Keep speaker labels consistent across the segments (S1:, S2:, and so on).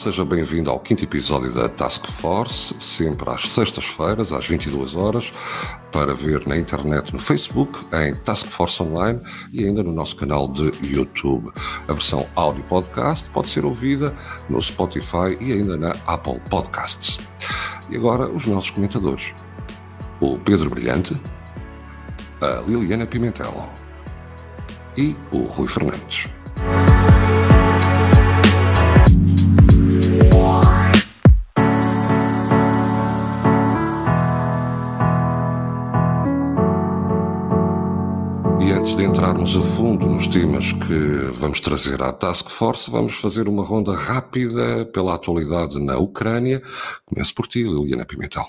S1: seja bem-vindo ao quinto episódio da Task Force, sempre às sextas-feiras, às 22 horas, para ver na internet, no Facebook, em Task Force Online e ainda no nosso canal de YouTube. A versão áudio podcast pode ser ouvida no Spotify e ainda na Apple Podcasts. E agora os nossos comentadores. O Pedro Brilhante, a Liliana Pimentel e o Rui Fernandes. De entrarmos a fundo nos temas que vamos trazer à Task Force, vamos fazer uma ronda rápida pela atualidade na Ucrânia. Começo por ti, Liliana Pimentel.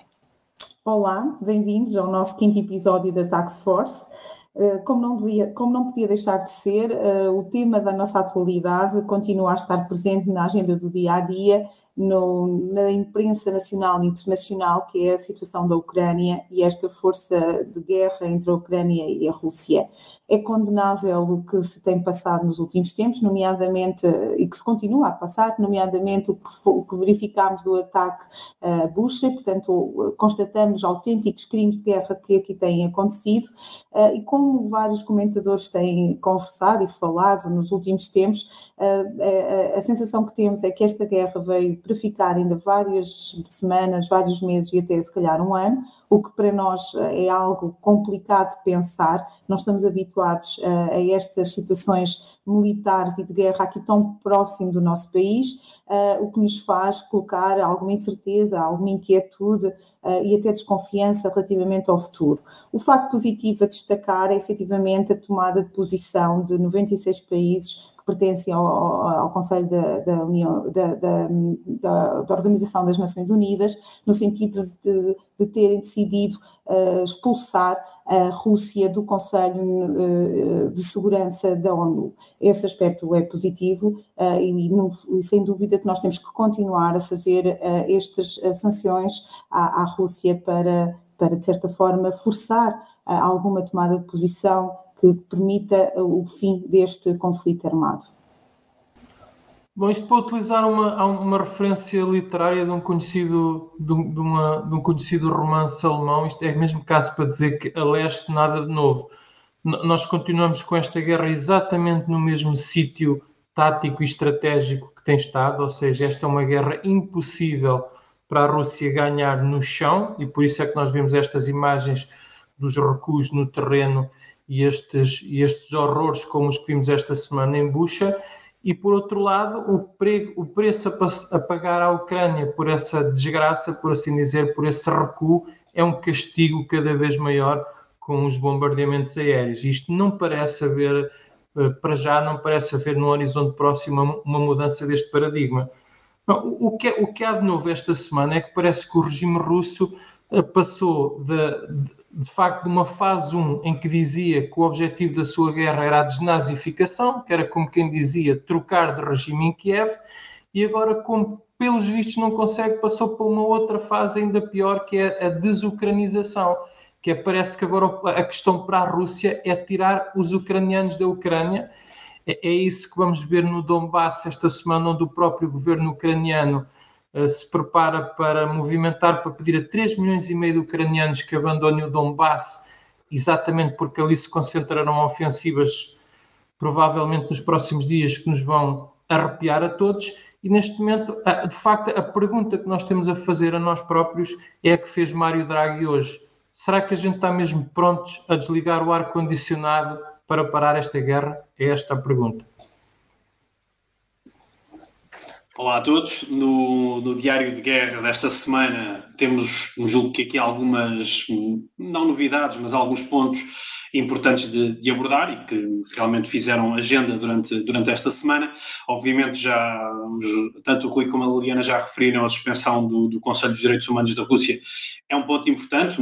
S2: Olá, bem-vindos ao nosso quinto episódio da Task Force. Eh, como não, devia, como não podia deixar de ser, eh, o tema da nossa atualidade continua a estar presente na agenda do dia a dia no, na imprensa nacional e internacional, que é a situação da Ucrânia e esta força de guerra entre a Ucrânia e a Rússia. É condenável o que se tem passado nos últimos tempos, nomeadamente, e que se continua a passar, nomeadamente o que, o que verificámos do ataque a Bucha, portanto, constatamos autênticos crimes de guerra que aqui têm acontecido, eh, e como vários comentadores têm conversado e falado nos últimos tempos, eh, a, a sensação que temos é que esta guerra veio para ficar ainda várias semanas, vários meses e até se calhar um ano, o que para nós eh, é algo complicado de pensar. Não estamos habituados a, eh, a estas situações militares e de guerra aqui tão próximo do nosso país, uh, o que nos faz colocar alguma incerteza, alguma inquietude uh, e até desconfiança relativamente ao futuro. O facto positivo a destacar é efetivamente a tomada de posição de 96 países pertencem ao, ao Conselho da, da União, da, da, da, Organização das Nações Unidas, no sentido de, de terem decidido uh, expulsar a Rússia do Conselho uh, de Segurança da ONU. Esse aspecto é positivo uh, e, não, e, sem dúvida que nós temos que continuar a fazer estas sanções à, à Rússia para, para, de certa forma, forçar alguma tomada de posição que permita o fim deste conflito armado.
S3: Bom, isto para utilizar uma, uma referência literária de um conhecido, de, uma, de um conhecido romance alemão, isto é mesmo caso para dizer que a leste nada de novo. Nós continuamos com esta guerra exatamente no mesmo sítio tático e estratégico que tem estado, ou seja, esta é uma guerra impossível para a Rússia ganhar no chão, e por isso é que nós vemos estas imagens dos recuos no terreno e estes, e estes horrores como os que vimos esta semana em Bucha, e por outro lado, o, pre, o preço a, a, pagar à Ucrânia por essa desgraça, por assim dizer, por esse recuo, é um castigo cada vez maior com os bombardeamentos aéreos. Isto não parece haver, eh, para já, não parece haver no horizonte próximo uma mudança deste paradigma. o, que, é, o que há de novo esta semana é que parece que o regime russo passou de, de facto de uma fase 1 em que dizia que o objetivo da sua guerra era a desnazificação, que era como quem dizia trocar de regime em Kiev, e agora, como pelos vistos não consegue, passou para uma outra fase ainda pior, que é a desucranização, que é, parece que agora a questão para a Rússia é tirar os ucranianos da Ucrânia. É, é isso que vamos ver no Donbass esta semana, onde o próprio governo ucraniano eh, se prepara para movimentar, para pedir a 3 milhões e meio de ucranianos que abandonem o Donbass, exatamente porque ali se concentrarão ofensivas, provavelmente nos próximos dias, que nos vão arrepiar a todos. E neste momento, de facto, a pergunta que nós temos a fazer a nós próprios é a que fez Mário Draghi hoje. Será que a gente está mesmo prontos a desligar o ar-condicionado para parar esta guerra? É esta a pergunta.
S4: Olá a todos. No, no, diário de guerra desta semana temos, julgo que aqui algumas, não novidades, mas alguns pontos importantes de, de, abordar e que realmente fizeram agenda durante, durante esta semana. Obviamente, já tanto o Rui como a Liliana já referiram a suspensão do, do Conselho dos Direitos Humanos da Rússia. É um ponto importante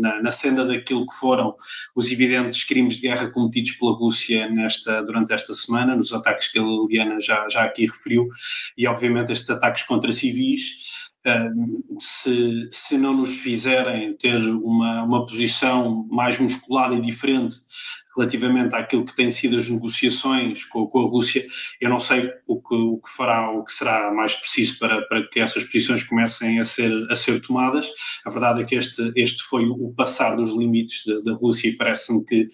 S4: na, na, senda daquilo que foram os evidentes crimes de guerra cometidos pela Rússia nesta, durante esta semana, nos ataques que a Liliana já, já aqui referiu, e obviamente estes ataques contra civis se, se não nos fizerem ter uma, uma posição mais musculada e diferente relativamente àquilo que têm sido as negociações com, com a Rússia. Eu não sei o que, o que fará, o que será mais preciso para, para que essas posições comecem a ser, a ser tomadas. A verdade é que este, este foi o passar dos limites da Rússia e parece-me que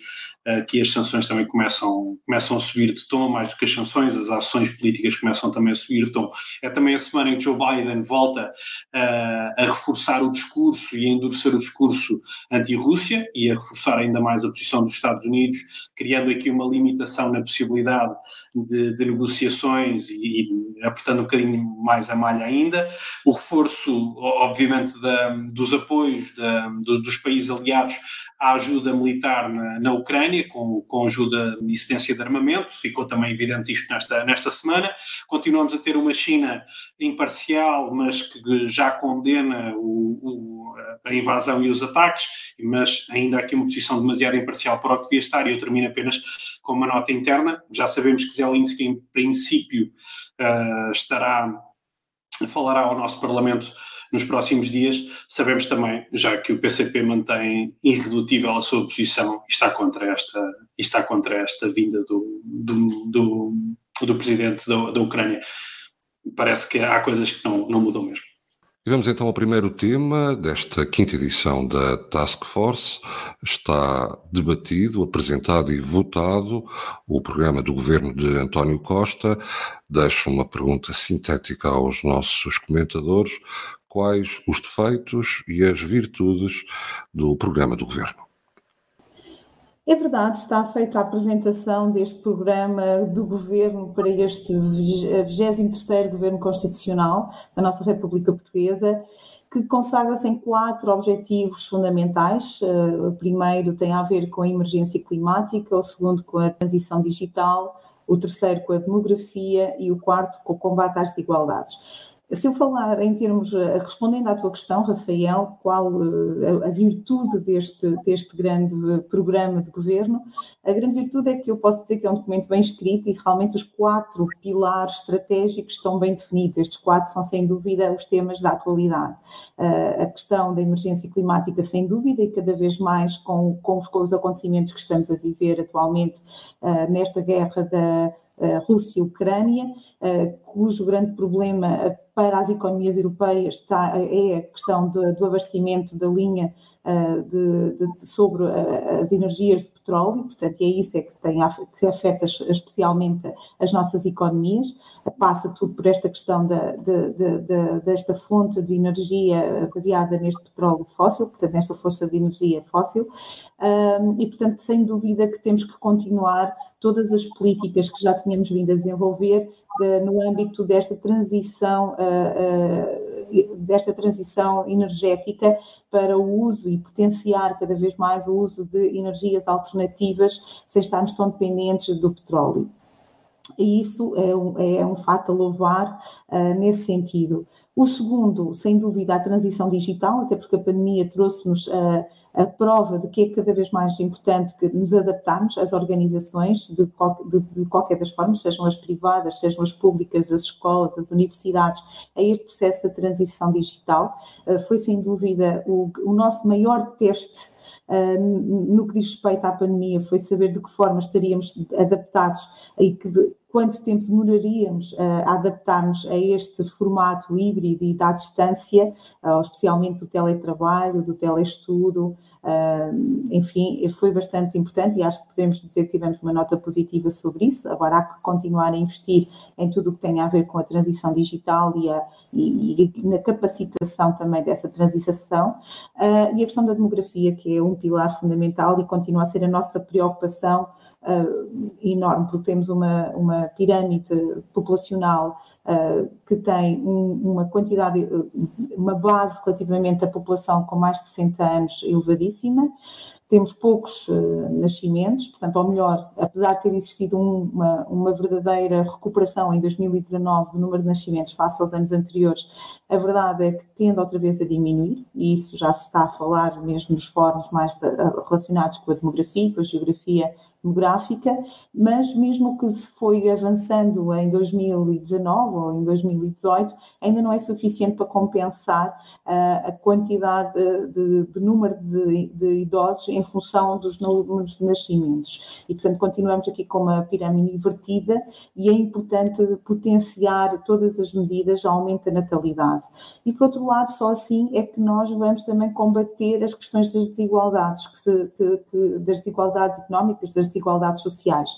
S4: que as sanções também começam, começam a subir de tom, mais do que as sanções, as ações políticas começam também a subir de tom. É também a semana em que Joe Biden volta uh, a reforçar o discurso e a endurecer o discurso anti-Rússia e a reforçar ainda mais a posição dos Estados Unidos, criando aqui uma limitação na possibilidade de, de negociações e, e, apertando um bocadinho mais a malha ainda. O reforço, obviamente, da, dos apoios da, dos países aliados à ajuda militar na, na Ucrânia, com, com ajuda e assistência de armamento, ficou também evidente isto nesta, nesta semana. Continuamos a ter uma China imparcial, mas que já condena o, o, a invasão e os ataques, mas ainda aqui uma posição demasiado imparcial para o que devia estar, e eu termino apenas com uma nota interna. Já sabemos que Zelensky, em princípio, uh, estará, falará ao nosso Parlamento nos próximos dias. Sabemos também, já que o PCP mantém irredutível a sua posição e está contra esta, está contra esta vinda do, do, do, do presidente da, da Ucrânia. Parece que há coisas que não, não mudam mesmo.
S1: E vamos então ao primeiro tema desta quinta edição da Task Force. Está debatido, apresentado e votado o programa do governo de António Costa. Deixo uma pergunta sintética aos nossos comentadores quais os defeitos e as virtudes do programa do Governo.
S2: É verdade, está feita a apresentação deste programa do Governo para este 23º Governo Constitucional da nossa República Portuguesa, que consagra-se em quatro objetivos fundamentais. Eh, o primeiro tem a ver com a emergência climática, o segundo com a transição digital, o terceiro com a demografia e o quarto com o combate às desigualdades. Se eu falar em termos, eh, respondendo à tua questão, Rafael, qual eh, a virtude deste, deste grande programa de governo, a grande virtude é que eu posso dizer que é um documento bem escrito e realmente os quatro pilares estratégicos estão bem definidos. Estes quatro são, sem dúvida, os temas da atualidade. Eh, a questão da emergência climática, sem dúvida, e cada vez mais com, com, os, com os acontecimentos que estamos a viver atualmente nesta guerra da Rússia e Ucrânia, cujo grande problema para as economias europeias está, é a questão do, do abastecimento da linha uh, de, de, sobre uh, as energias de petróleo, portanto, e é isso é que, tem, que afeta especialmente as nossas economias, passa tudo por esta questão da, de, desta fonte de energia baseada neste petróleo fóssil, portanto, nesta força de energia fóssil, e, portanto, sem dúvida que temos que continuar todas as políticas que já tínhamos vindo a desenvolver de, no âmbito desta transição, uh, uh, desta transição energética para o uso e potenciar cada vez mais o uso de energias alternativas sem estarmos tão dependentes do petróleo. E isso é um, é um fato a louvar uh, nesse sentido. O segundo, sem dúvida, a transição digital, até porque a pandemia trouxe-nos a, a, prova de que é cada vez mais importante que nos adaptarmos às organizações de, de, de, qualquer das formas, sejam as privadas, sejam as públicas, as escolas, as universidades, a este processo da transição digital. Uh, foi, sem dúvida, o, o nosso maior teste Uh, no que diz respeito à pandemia, foi saber de que forma estaríamos adaptados e que, quanto tempo demoraríamos uh, a adaptarmos a este formato híbrido e da distância, uh, especialmente do teletrabalho, do telestudo, uh, enfim, foi bastante importante e acho que podemos dizer que tivemos uma nota positiva sobre isso. Agora há que continuar a investir em tudo o que tem a ver com a transição digital e, a, e, e na capacitação também dessa transição. e a questão da demografia, que é um pilar fundamental e continua a ser a nossa preocupação uh, enorme, porque temos uma, uma pirâmide populacional uh, que tem um, uma quantidade, uma base relativamente à população com mais de 60 anos elevadíssima. Temos poucos uh, nascimentos, portanto, ou melhor, apesar de ter existido um, uma, uma, verdadeira recuperação em 2019 do número de nascimentos face aos anos anteriores, a verdade é que tende outra vez a diminuir, e isso já se está a falar mesmo nos fóruns mais de, relacionados com a demografia, com a geografia demográfica, mas mesmo que se foi avançando em 2019 ou em 2018, ainda não é suficiente para compensar uh, a quantidade de, de número de, de, idosos em função dos números de nascimentos. E, portanto, continuamos aqui com uma pirâmide invertida e é importante potenciar todas as medidas ao aumento da natalidade. E, por outro lado, só assim é que nós vamos também combater as questões das desigualdades, que se, que, que, das desigualdades económicas, das desigualdades sociais.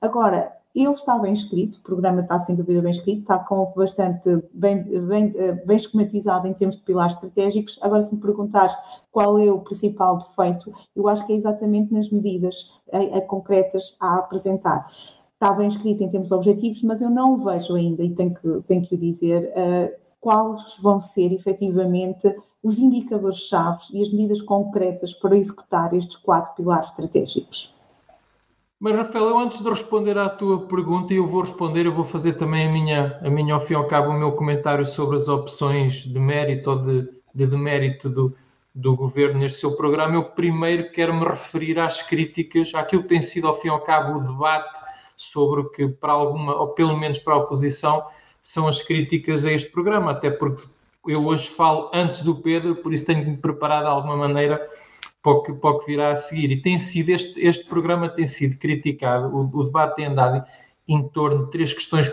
S2: Agora, ele está bem escrito, o programa está sem dúvida bem escrito, está com bastante bem, bem, bem esquematizado em termos de pilares estratégicos. Agora, se me perguntares qual é o principal defeito, eu acho que é exatamente nas medidas a, a concretas a apresentar. Está bem escrito em termos objetivos, mas eu não vejo ainda, e tenho que, tenho que o dizer, uh, quais vão ser efetivamente os indicadores-chave e as medidas concretas para executar estes quatro pilares estratégicos.
S3: Mas, Rafael, eu antes de responder à tua pergunta, e eu vou responder, eu vou fazer também a minha, a minha ao fim e ao cabo, o meu comentário sobre as opções de mérito ou de, de demérito do, do governo neste seu programa. Eu primeiro quero me referir às críticas, àquilo que tem sido, ao fim e ao cabo, o debate sobre o que, para alguma, ou pelo menos para a oposição, são as críticas a este programa, até porque eu hoje falo antes do Pedro, por isso tenho-me preparado de alguma maneira para o que, para o que virá a seguir. E tem sido, este, este programa tem sido criticado, o, o debate tem andado em torno de três questões,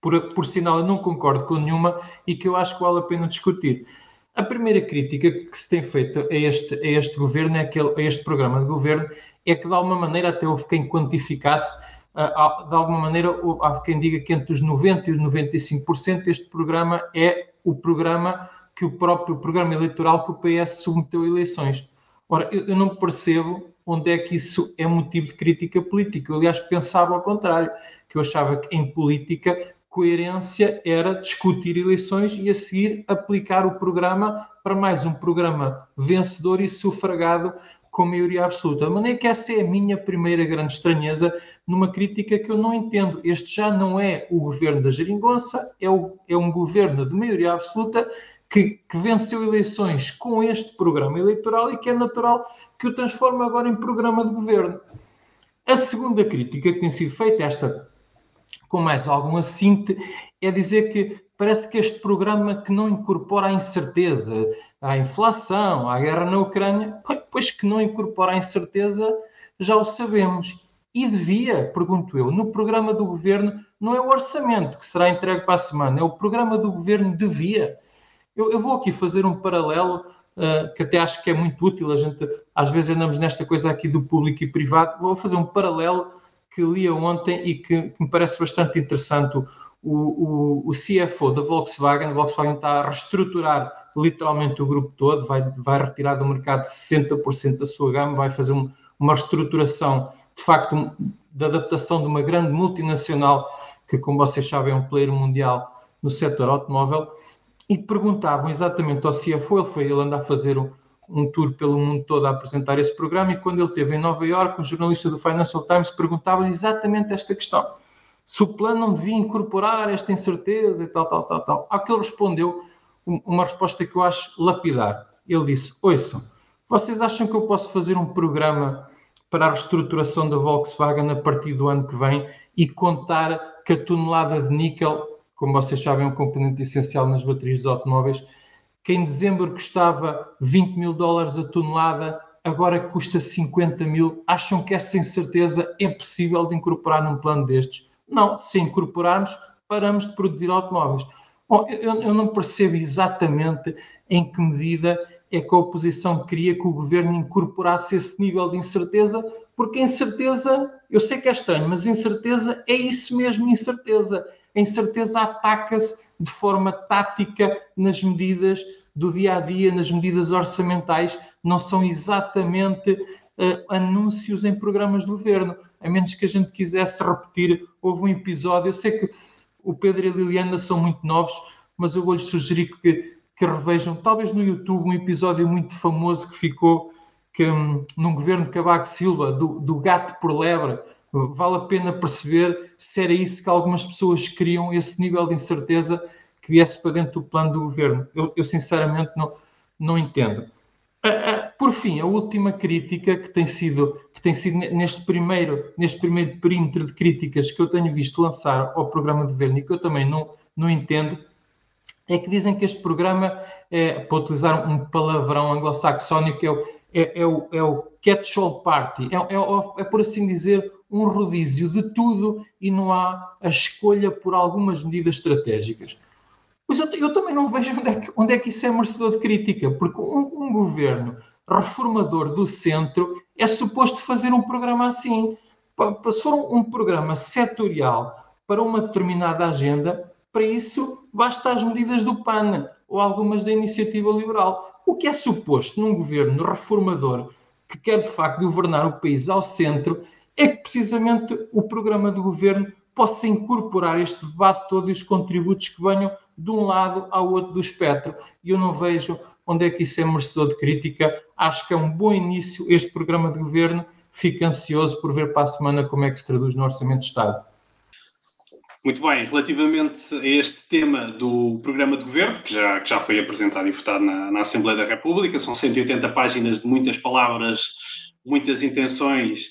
S3: por, por sinal eu não concordo com nenhuma e que eu acho que vale a pena discutir. A primeira crítica que se tem feito a este, a este governo, é aquele, a este programa de governo, é que de alguma maneira até houve quem quantificasse, de alguma maneira há quem diga que entre os 90% e os 95% este programa é o programa que o próprio programa eleitoral que o PS submeteu a eleições. Ora, eu, eu não percebo onde é que isso é motivo de crítica política. Eu, aliás, pensava ao contrário, que eu achava que em política coerência era discutir eleições e a seguir aplicar o programa para mais um programa vencedor e sufragado com maioria absoluta. De maneira que essa é a minha primeira grande estranheza numa crítica que eu não entendo. Este já não é o governo da geringonça, é, o, é um governo de maioria absoluta que, que, venceu eleições com este programa eleitoral e que é natural que o transforme agora em programa de governo. A segunda crítica que tem sido feita, esta com mais algum assinte, é dizer que parece que este programa que não incorpora a incerteza, a inflação, a guerra na Ucrânia, pois que não incorpora a incerteza, já o sabemos. E devia, pergunto eu, no programa do governo, não é o orçamento que será entregue para a semana, é o programa do governo devia eu, eu vou aqui fazer um paralelo uh, que até acho que é muito útil. A gente às vezes andamos nesta coisa aqui do público e privado. Vou fazer um paralelo que li ontem e que, que me parece bastante interessante. O, o, o, CFO da Volkswagen, a Volkswagen está a reestruturar literalmente o grupo todo, vai, vai retirar do mercado 60% da sua gama, vai fazer um, uma reestruturação, de facto, de adaptação de uma grande multinacional que, como vocês sabem, é um player mundial no setor automóvel e perguntavam exatamente ao CFO, ele foi ele anda a fazer um, um, tour pelo mundo todo a apresentar esse programa, e quando ele esteve em Nova York, um jornalista do Financial Times perguntava exatamente esta questão. Se o plano não devia incorporar esta incerteza e tal, tal, tal, tal. Ao que ele respondeu uma resposta que eu acho lapidar. Ele disse, ouçam, vocês acham que eu posso fazer um programa para a reestruturação da Volkswagen a partir do ano que vem e contar que a tonelada de níquel como vocês sabem, é um componente essencial nas baterias dos automóveis, que em dezembro custava 20 mil dólares a tonelada, agora custa 50 mil. Acham que essa incerteza é possível de incorporar num plano destes? Não, se incorporarmos, paramos de produzir automóveis. Bom, eu, eu não percebo exatamente em que medida é que a oposição queria que o governo incorporasse esse nível de incerteza, porque a incerteza, eu sei que é estranho, mas incerteza é isso mesmo, incerteza a incerteza ataca-se de forma tática nas medidas do dia a dia, nas medidas orçamentais, não são exatamente uh, anúncios em programas de governo. A menos que a gente quisesse repetir, houve um episódio, eu sei que o Pedro e a Liliana são muito novos, mas eu vou-lhes sugerir que, que revejam, talvez no YouTube, um episódio muito famoso que ficou que, um, num governo de Cavaco Silva, do, do gato por lebre, vale a pena perceber se era isso que algumas pessoas queriam, esse nível de incerteza que viesse para dentro do plano do governo. Eu, eu sinceramente não, não entendo. Por fim, a última crítica que tem sido, que tem sido neste, primeiro, neste primeiro perímetro de críticas que eu tenho visto lançar ao programa de governo e que eu também não, não entendo, é que dizem que este programa, é, para utilizar um palavrão anglo-saxónico, é é, é, o, é o catch-all party, é, é, é, por assim dizer, um rodízio de tudo e não há a escolha por algumas medidas estratégicas. Pois eu, eu também não vejo onde é, que, onde é que isso é merecedor de crítica, porque um, um governo reformador do centro é suposto fazer um programa assim. Um, um programa setorial para uma determinada agenda, para isso basta as medidas do PAN ou algumas da iniciativa liberal. O que é suposto num governo reformador que quer de facto governar o país ao centro é que precisamente o programa de governo possa incorporar este debate todo e os contributos que venham de um lado ao outro do espectro. E eu não vejo onde é que isso é merecedor de crítica. Acho que é um bom início este programa de governo. Fico ansioso por ver para a semana como é que se traduz no Orçamento de Estado.
S4: Muito bem, relativamente a este tema do programa de governo, que já, que já foi apresentado e votado na, na Assembleia da República, são 180 páginas de muitas palavras, muitas intenções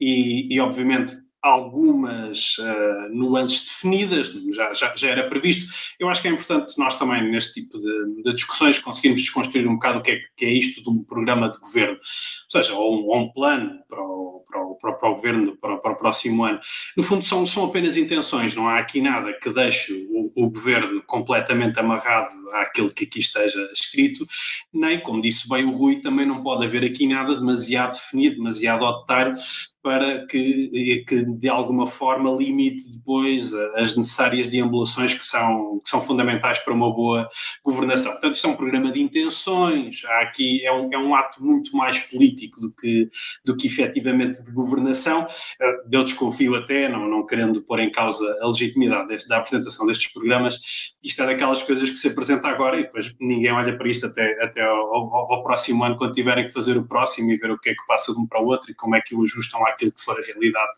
S4: e, e obviamente, algumas uh, nuances definidas, já, já, já, era previsto. Eu acho que é importante nós também, neste tipo de, de discussões, conseguirmos desconstruir um bocado o que é, que é isto de um programa de governo, ou seja, ou um, ou um plano para o, para, o, para, o, governo para, para, o próximo ano. No fundo, são, são apenas intenções, não há aqui nada que deixe o, o governo completamente amarrado àquilo que aqui esteja escrito, nem, como disse bem o Rui, também não pode haver aqui nada demasiado definido, demasiado detalhe, para que, que de alguma forma limite depois as necessárias deambulações que são, que são fundamentais para uma boa governação. Portanto, isto é um programa de intenções, há aqui é um, é um ato muito mais político do que, do que efetivamente de governação. Eh, eu desconfio até, não, não querendo pôr em causa a legitimidade deste, da apresentação destes programas, isto é daquelas coisas que se apresenta agora e depois ninguém olha para isto até, até ao, ao, ao próximo ano, quando tiverem que fazer o próximo e ver o que é que passa de um para o outro e como é que o ajustam àquilo que for a realidade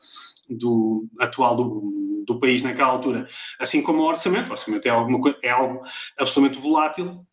S4: do, atual do, do país naquela altura. Assim como o orçamento, o orçamento é, alguma, é algo absolutamente volátil,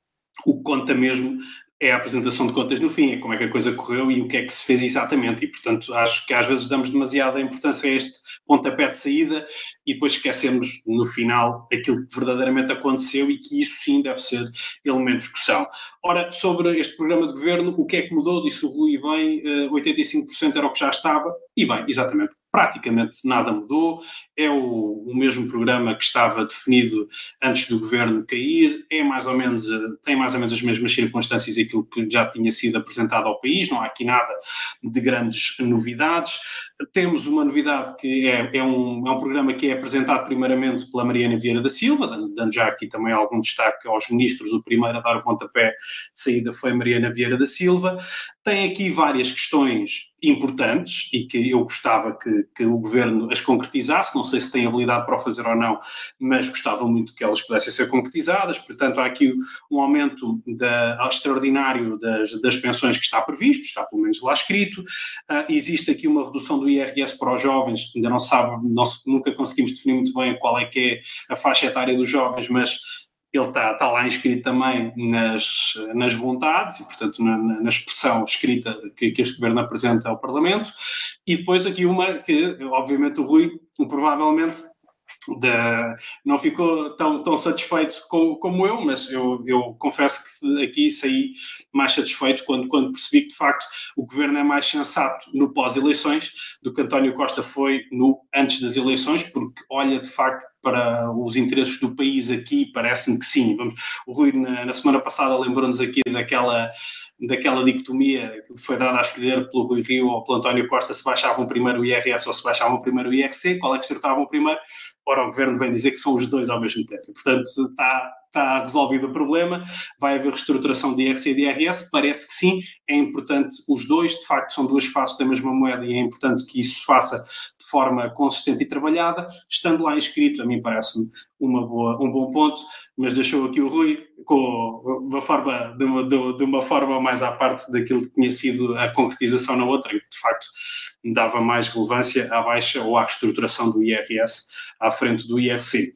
S4: o que conta mesmo é a apresentação de contas no fim, é como é que a coisa correu e o que é que se fez exatamente. E, portanto, acho que às vezes damos demasiada importância a este pontapé de saída e depois esquecemos no final aquilo que verdadeiramente aconteceu e que isso sim deve ser elemento de discussão. Ora, sobre este programa de governo, o que é que mudou? Disse o Rui bem, 85% eh, era o que já estava, e bem, exatamente, praticamente nada mudou, é o, o, mesmo programa que estava definido antes do governo cair, é mais ou menos, eh, tem mais ou menos as mesmas circunstâncias e aquilo que já tinha sido apresentado ao país, não há aqui nada de grandes novidades. Temos uma novidade que é, é, um, é um programa que é apresentado primeiramente pela Mariana Vieira da Silva, dando, já aqui também algum destaque aos ministros, o primeiro a dar o pontapé de saída foi Mariana Vieira da Silva. Tem aqui várias questões importantes e que eu gostava que, que, o governo as concretizasse. Não sei se tem habilidade para o fazer ou não, mas gostava muito que elas pudessem ser concretizadas. Portanto, há aqui um aumento da, extraordinário das, das pensões que está previsto, está pelo menos lá escrito. Uh, existe aqui uma redução do IRS para os jovens, ainda não sabe, nunca conseguimos definir muito bem qual é que é a faixa etária dos jovens, mas ele está, está lá inscrito também nas, nas vontades e, portanto, na, na expressão escrita que, que, este governo apresenta ao Parlamento. E depois aqui uma que, obviamente, o Rui provavelmente não ficou tão, tão satisfeito com, como eu, mas eu, eu, confesso que aqui saí mais satisfeito quando, quando percebi que, de facto, o governo é mais sensato no pós-eleições do que António Costa foi no antes das eleições, porque olha, de facto, para os interesses do país aqui, parece-me que sim. Vamos, o Rui, na, na semana passada, lembrou-nos aqui daquela, daquela dicotomia que foi dada a escolher pelo Rui Rio ou pelo António Costa se baixavam primeiro o IRS ou se baixavam primeiro o IRC, qual é que acertavam primeiro? Ora, o governo vem dizer que são os dois ao mesmo tempo. Portanto, está, está resolvido o problema, vai haver reestruturação de IRC e de IRS, parece que sim, é importante os dois, de facto são duas faces da mesma moeda e é importante que isso se faça de forma consistente e trabalhada, estando lá inscrito, a mim parece-me uma boa, um bom ponto, mas deixou aqui o Rui com uma forma, de uma, de uma forma mais à parte daquilo que tinha sido a concretização na outra, e que de facto dava mais relevância à baixa ou à reestruturação do IRS à frente do IRC.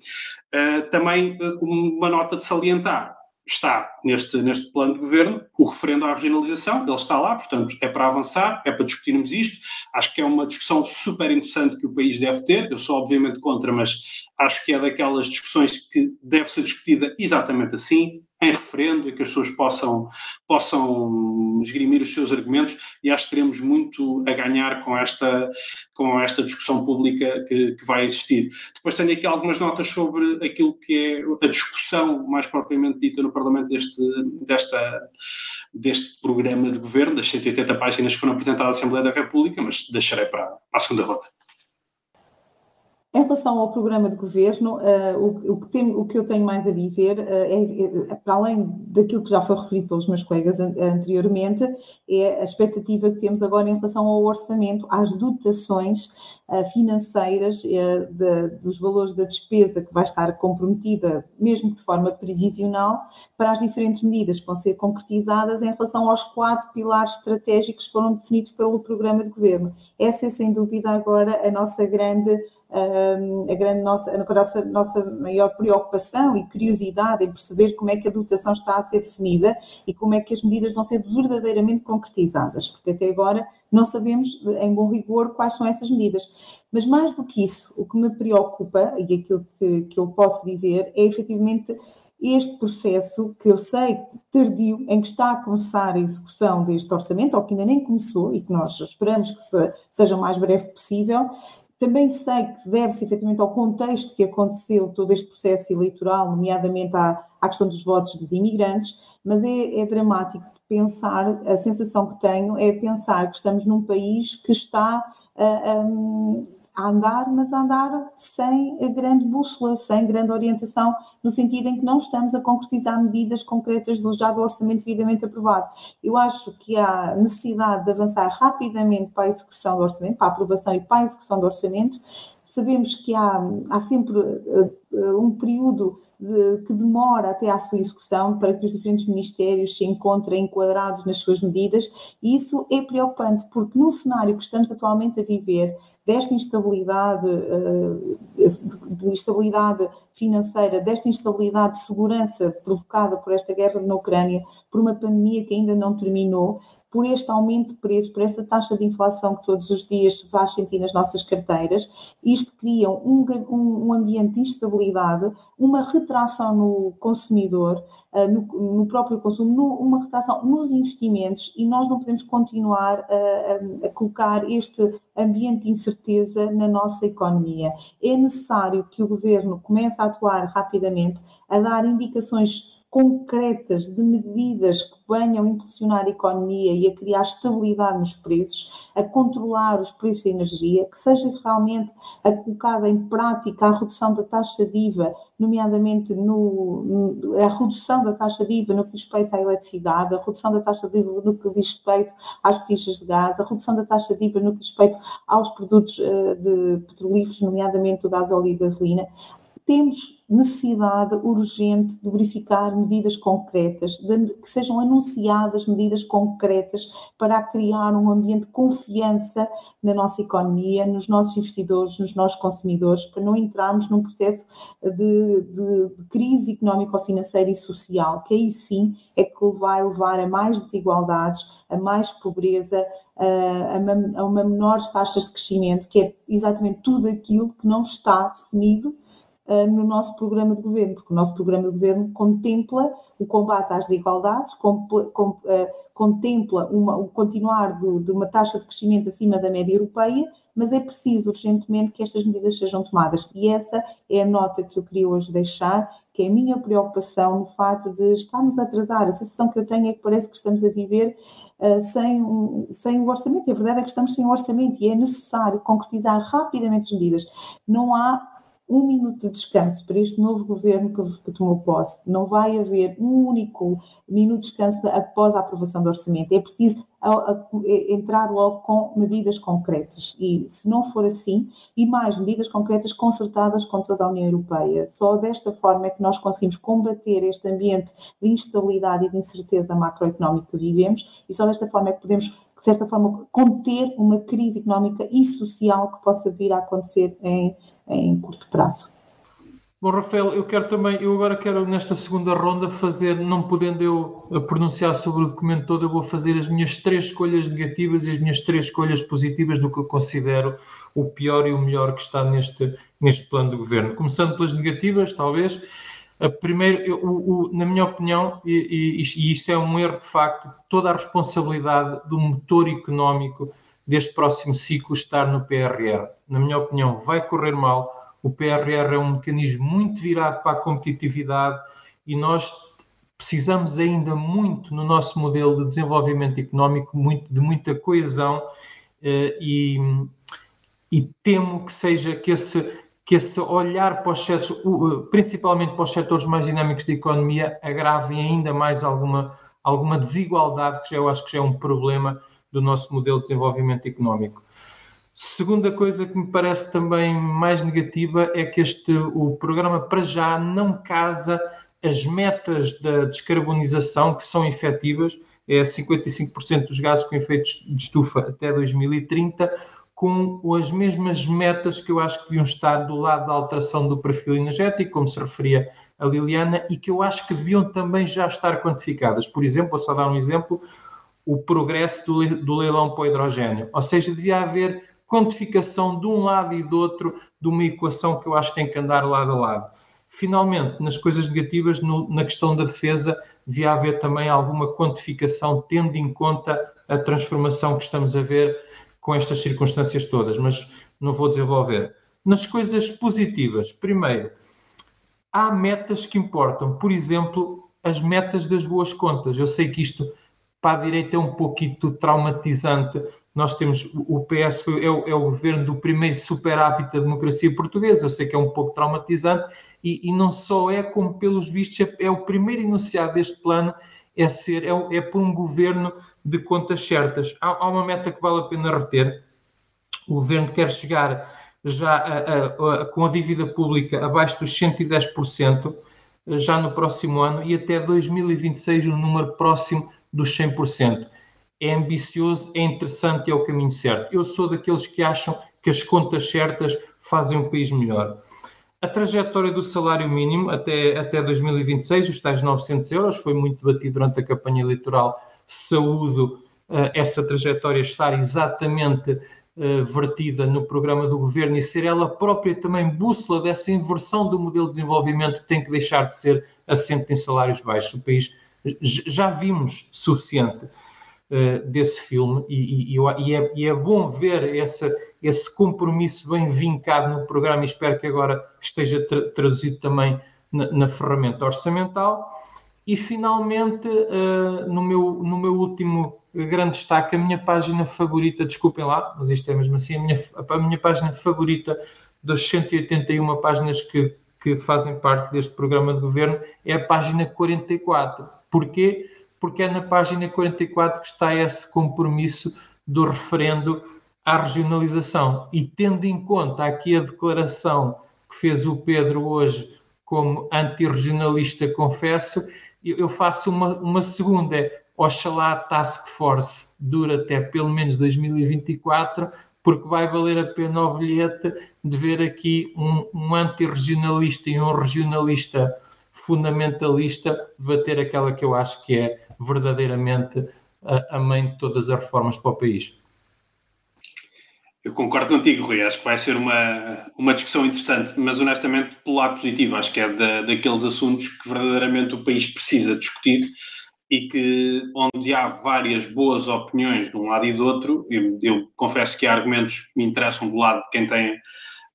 S4: Uh, também uh, uma nota de salientar, está neste, neste plano de governo o referendo à regionalização, ele está lá, portanto, é para avançar, é para discutirmos isto. Acho que é uma discussão super interessante que o país deve ter. Eu sou, obviamente, contra, mas acho que é daquelas discussões que deve ser discutida exatamente assim, em referendo e que as pessoas possam, possam esgrimir os seus argumentos e acho que teremos muito a ganhar com esta, com esta discussão pública que, que vai existir. Depois tenho aqui algumas notas sobre aquilo que é a discussão mais propriamente dita no Parlamento deste, desta, deste programa de governo, das 180 páginas que foram apresentadas à Assembleia da República, mas deixarei para, a segunda roda.
S2: Em relação ao programa de governo, uh, o, o, que tem, o, que eu tenho mais a dizer, uh, é, é, para além daquilo que já foi referido pelos meus colegas an anteriormente, é a expectativa que temos agora em relação ao orçamento, às dotações uh, financeiras de, dos valores da despesa que vai estar comprometida, mesmo de forma previsional, para as diferentes medidas que vão ser concretizadas em relação aos quatro pilares estratégicos que foram definidos pelo programa de governo. Essa é, sem dúvida, agora a nossa grande a grande nossa, a nossa, nossa maior preocupação e curiosidade em perceber como é que a dotação está a ser definida e como é que as medidas vão ser verdadeiramente concretizadas, porque até agora não sabemos em bom rigor quais são essas medidas. Mas mais do que isso, o que me preocupa e aquilo que, que eu posso dizer é efetivamente este processo que eu sei tardio, em que está a começar a execução deste orçamento, ou que ainda nem começou e que nós esperamos que se, seja o mais breve possível, também sei que deve-se efetivamente ao contexto que aconteceu todo este processo eleitoral, nomeadamente à, à questão dos votos dos imigrantes, mas é, é dramático pensar, a sensação que tenho é pensar que estamos num país que está uh, um, a andar, mas a andar sem grande bússola, sem grande orientação, no sentido em que não estamos a concretizar medidas concretas do já do orçamento devidamente aprovado. Eu acho que há necessidade de avançar rapidamente para a execução do orçamento, para a aprovação e para a execução do orçamento. Sabemos que há, há sempre uh, um período de, que demora até à sua execução para que os diferentes ministérios se encontrem enquadrados nas suas medidas, e isso é preocupante, porque num cenário que estamos atualmente a viver, desta instabilidade, eh, de instabilidade financeira, desta instabilidade de segurança provocada por esta guerra na Ucrânia, por uma pandemia que ainda não terminou, por este aumento de preços, por essa taxa de inflação que todos os dias se faz sentir nas nossas carteiras, isto cria um, um ambiente de instabilidade, uma retração no consumidor, eh, no, no próprio consumo, no, uma retração nos investimentos e nós não podemos continuar a, a, a colocar este ambiente de incerteza na nossa economia. É necessário que o governo comece a atuar rapidamente, a dar indicações concretas de medidas que venham impulsionar a economia e a criar estabilidade nos preços, a controlar os preços da energia, que seja realmente a colocada em prática a redução da taxa de IVA, nomeadamente no, a redução da taxa de no que diz respeito à eletricidade, a redução da taxa de IVA no que diz respeito às botijas de gás, a redução da taxa de IVA no que diz respeito aos produtos uh, de petrolíferos, nomeadamente o gás óleo e gasolina, temos necessidade urgente de verificar medidas concretas, de, que sejam anunciadas medidas concretas para criar um ambiente de confiança na nossa economia, nos nossos investidores, nos nossos consumidores, para não entrarmos num processo de, de, de crise económico-financeira e social, que aí sim é que vai levar a mais desigualdades, a mais pobreza, a, uma, a uma menores taxas de crescimento, que é exatamente tudo aquilo que não está definido uh, no nosso programa de governo, porque o nosso programa de governo contempla o combate às desigualdades, com, com, uh, contempla uma, o continuar de, de uma taxa de crescimento acima da média europeia, mas é preciso urgentemente que estas medidas sejam tomadas. E essa é a nota que eu queria hoje deixar, que é a minha preocupação no facto de estarmos a atrasar. A sensação que eu tenho é que parece que estamos a viver uh, sem, um, sem o orçamento. E a verdade é que estamos sem o orçamento e é necessário concretizar rapidamente as medidas. Não há um minuto de descanso para este novo governo que, que, tomou posse. Não vai haver um único minuto de descanso após a aprovação do orçamento. É preciso a, a, entrar logo com medidas concretas. E se não for assim, e mais medidas concretas concertadas com toda a União Europeia. Só desta forma é que nós conseguimos combater este ambiente de instabilidade e de incerteza macroeconómica que vivemos, e só desta forma é que podemos de certa forma, conter uma crise económica e social que possa vir a acontecer em, em curto prazo.
S3: Bom, Rafael, eu quero também, eu agora quero nesta segunda ronda fazer, não podendo eu pronunciar sobre o documento todo, eu vou fazer as minhas três escolhas negativas e as minhas três escolhas positivas do que eu considero o pior e o melhor que está neste, neste plano do governo. Começando pelas negativas, talvez. Primeiro, o, o, na minha opinião, e, e isto é um erro de facto, toda a responsabilidade do motor económico deste próximo ciclo estar no PRR. Na minha opinião, vai correr mal o PRR é um mecanismo muito virado para a competitividade e nós precisamos ainda muito no nosso modelo de desenvolvimento económico muito, de muita coesão eh, e, e temo que seja que esse, que esse olhar para os setores, principalmente para os setores mais dinâmicos da economia, agravem ainda mais alguma, alguma desigualdade, que eu acho que já é um problema do nosso modelo de desenvolvimento económico. Segunda coisa que me parece também mais negativa é que este, o programa para já não casa as metas da descarbonização que são efetivas, é 55% dos gases com efeitos de estufa até 2030, com as mesmas metas que eu acho que deviam estar do lado da alteração do perfil energético, como se referia a Liliana, e que eu acho que deviam também já estar quantificadas. Por exemplo, vou só dar um exemplo, o progresso do, do leilão para o hidrogênio. Ou seja, devia haver quantificação de um lado e do outro de uma equação que eu acho que tem que andar lado a lado. Finalmente, nas coisas negativas, no, na questão da defesa, devia haver também alguma quantificação, tendo em conta a transformação que estamos a ver com estas circunstâncias todas, mas não vou desenvolver. Nas coisas positivas, primeiro, há metas que importam. Por exemplo, as metas das boas contas. Eu sei que isto para a direita é um pouquinho traumatizante, nós temos o PS foi, é, o, é o governo do primeiro superávit da democracia portuguesa. Eu sei que é um pouco traumatizante e, e não só é, como pelos vistos é, é, o primeiro enunciado deste plano é ser é, é por um governo de contas certas. Há, há, uma meta que vale a pena reter. O governo quer chegar já a, a, a, com a dívida pública abaixo dos 110% já no próximo ano e até 2026 um número próximo dos 100% é ambicioso, é interessante é o caminho certo. Eu sou daqueles que acham que as contas certas fazem um país melhor. A trajetória do salário mínimo até, até 2026, os tais 900 euros, foi muito debatido durante a campanha eleitoral. Saúdo uh, essa trajetória estar exatamente uh, vertida no programa do governo e ser ela própria também bússola dessa inversão do modelo de desenvolvimento que tem que deixar de ser assente em salários baixos. O país já vimos suficiente. Eh, desse filme e, e, e, é, e, é, bom ver esse, esse compromisso bem vincado no programa e espero que agora esteja tra traduzido também na, na, ferramenta orçamental. E finalmente, uh, no, meu, no meu último grande destaque, a minha página favorita, desculpem lá, mas isto é mesmo assim, a minha, a minha página favorita das 181 páginas que, que fazem parte deste programa de governo é a página 44. Porquê? porque é na página 44 que está esse compromisso do referendo à regionalização. E tendo em conta aqui a declaração que fez o Pedro hoje como antirregionalista, confesso, eu faço uma, uma segunda, oxalá a Task Force dure até pelo menos 2024, porque vai valer a pena o bilhete de ver aqui um, um antirregionalista e um regionalista fundamentalista debater aquela que eu acho que é verdadeiramente a, a mãe de todas as reformas para o país.
S4: Eu concordo contigo, Rui. Acho que vai ser uma, uma discussão interessante, mas honestamente, pelo lado positivo, acho que é da, daqueles assuntos que verdadeiramente o país precisa discutir e que, onde há várias boas opiniões de um lado e do outro, eu, eu confesso que há argumentos que me interessam do lado de quem tem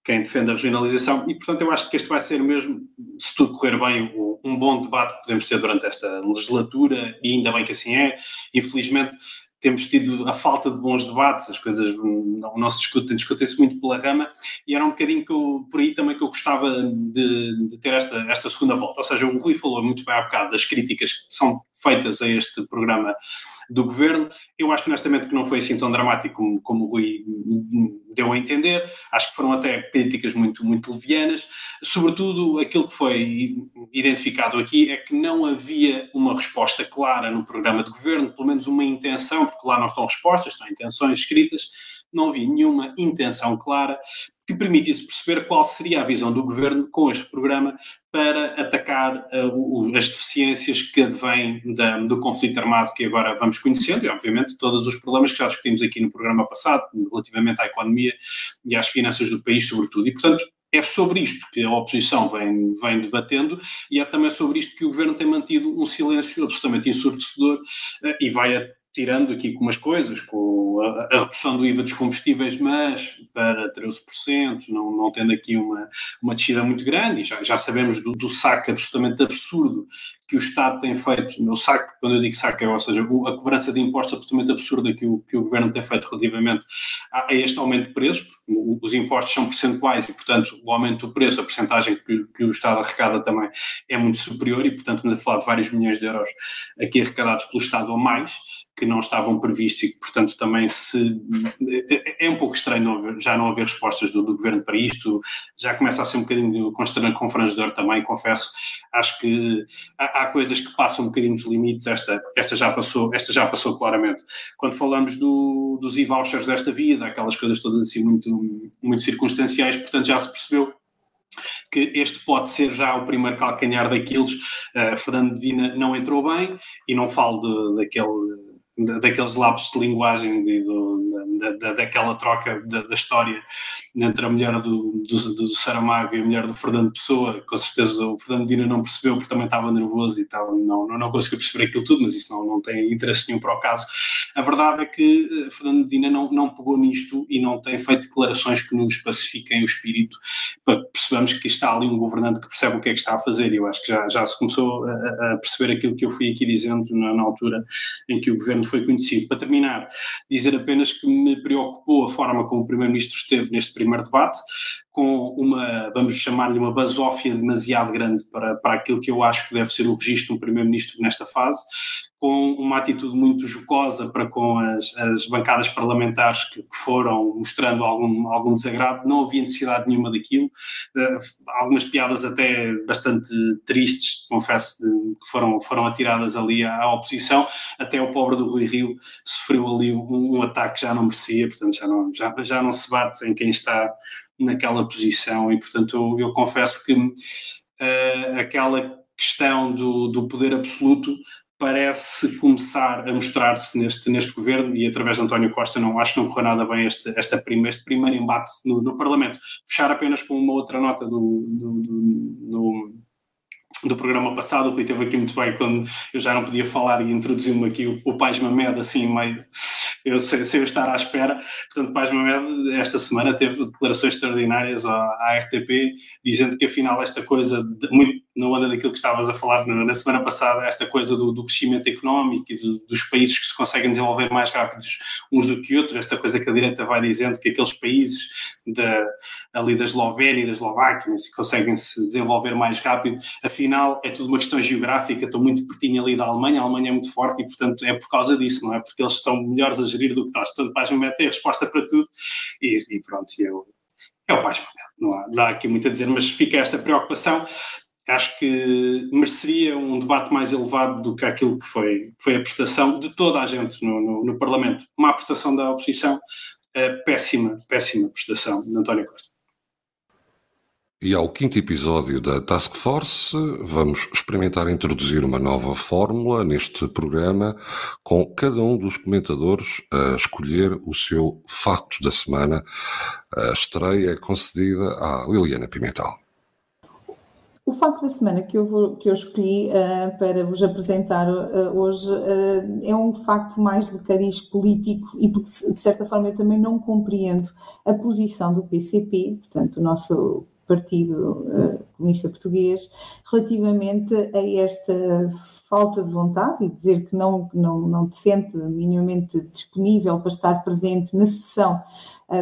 S4: quem defende a regionalização, e portanto eu acho que este vai ser mesmo, se tudo correr bem, um bom debate que podemos ter durante esta legislatura, e ainda bem que assim é. Infelizmente temos tido a falta de bons debates, as coisas não, não se discutem, discutem-se muito pela rama, e era um bocadinho que eu, por aí também que eu gostava de, de ter esta, esta segunda volta. Ou seja, o Rui falou muito bem há bocado das críticas que são feitas a este programa do governo. Eu acho honestamente que não foi assim tão dramático como, como o Rui deu a entender. Acho que foram até críticas muito, muito levianas. Sobretudo, aquilo que foi identificado aqui é que não havia uma resposta clara no programa de governo, pelo menos uma intenção, porque lá não estão respostas, estão intenções escritas, não havia nenhuma intenção clara que permitisse perceber qual seria a visão do governo com este programa para atacar uh, as deficiências que advêm da, do conflito armado que agora vamos conhecendo e, obviamente, todos os problemas que já discutimos aqui no programa passado, relativamente à economia e às finanças do país, sobretudo. E, portanto, é sobre isto que a oposição vem, vem debatendo e é também sobre isto que o governo tem mantido um silêncio absolutamente ensurdecedor uh, e vai tirando aqui com umas coisas, com a, a, redução do IVA dos combustíveis, mas para 13%, não, não tendo aqui uma, uma descida muito grande, e já, já sabemos do, do saque absolutamente absurdo que o Estado tem feito, no saque, quando eu digo saque, é, ou seja, a cobrança de impostos absolutamente absurda que o, que o Governo tem feito relativamente a, a este aumento de preços, os impostos são percentuais e, portanto, o aumento do preço, a percentagem que, que o Estado arrecada também é muito superior e, portanto, estamos a falar de vários milhões de euros aqui arrecadados pelo Estado ou mais, que não estavam previstos e que, portanto, também se. É, é um pouco estranho não haver, já não haver respostas do, do, governo para isto, já começa a ser um bocadinho confrangedor também, confesso. Acho que há, coisas que passam um bocadinho dos limites, esta, esta, já, passou, esta já passou claramente. Quando falamos do, dos e-vouchers desta vida, aquelas coisas todas assim muito, muito circunstanciais, portanto, já se percebeu que este pode ser já o primeiro calcanhar daqueles. Uh, Fernando Medina não entrou bem e não falo de, daquele daqueles lapsos de linguagem de, de, da, da, daquela troca da, da, história entre a mulher do, do, do, Saramago e a mulher do Fernando Pessoa, com certeza o Fernando Dina não percebeu porque também estava nervoso e estava, não, não, não conseguiu perceber aquilo tudo, mas isso não, não tem interesse nenhum para o caso. A verdade é que eh, Fernando Dina não, não pegou nisto e não tem feito declarações que nos pacifiquem o espírito para percebermos que está ali um governante que percebe o que é que está a fazer eu acho que já, já se começou a, a perceber aquilo que eu fui aqui dizendo na, na altura em que o governo foi conhecido. Para terminar, dizer apenas que me preocupou a forma como o Primeiro-Ministro esteve neste primeiro debate, com uma, vamos chamar-lhe uma basófia demasiado grande para, para aquilo que eu acho que deve ser o registro de um Primeiro-Ministro nesta fase, com uma atitude muito jocosa para com as, as bancadas parlamentares que, que, foram mostrando algum, algum desagrado, não havia necessidade nenhuma daquilo, uh, algumas piadas até bastante tristes, confesso, de, que foram, foram atiradas ali à, à, oposição, até o pobre do Rui Rio sofreu ali um, um ataque que já não merecia, portanto já não, já, já não se bate em quem está naquela posição e portanto eu, eu confesso que uh, aquela questão do, do poder absoluto parece começar a mostrar-se neste, neste governo e através de António Costa não acho que não correu nada bem este, esta prima, este primeiro embate no, no, Parlamento. Fechar apenas com uma outra nota do, do, do, do programa passado, o Rui esteve aqui muito bem quando eu já não podia falar e introduziu-me aqui o, o Pais Mamed assim meio eu sei, sei eu estar à espera. Portanto, Paz Mamed, esta semana, teve declarações extraordinárias à, à RTP, dizendo que afinal esta coisa, de, muito na onda daquilo que estavas a falar na, na semana passada, esta coisa do, do crescimento económico e do, dos países que se conseguem desenvolver mais rápidos uns do que outros, esta coisa que a direita vai dizendo que aqueles países da, ali da Eslovénia e da Eslováquia se conseguem se desenvolver mais rápido, afinal é tudo uma questão geográfica, estou muito pertinho ali da Alemanha, a Alemanha é muito forte e portanto é por causa disso, não é? Porque eles são melhores a gerir do que nós, portanto Paz Mamed tem a resposta para tudo e, e pronto, eu, é o Paz Mamed, não há, não há aqui muito a dizer, mas fica esta preocupação acho que mereceria um debate mais elevado do que aquilo que foi, foi a prestação de toda a gente no, no, no Parlamento. Uma prestação da oposição, péssima, péssima prestação de António Costa.
S1: E ao quinto episódio da Task Force, vamos experimentar introduzir uma nova fórmula neste programa, com cada um dos comentadores a escolher o seu facto da semana. A estreia é concedida à Liliana Pimentel.
S2: O facto da semana que eu, vou, que eu escolhi uh, para vos apresentar uh, hoje uh, é um facto mais de cariz político e porque, de certa forma, eu também não compreendo a posição do PCP, portanto, o nosso Partido Comunista Português, relativamente a esta falta de vontade e dizer que não, não, não se sente minimamente disponível para estar presente na sessão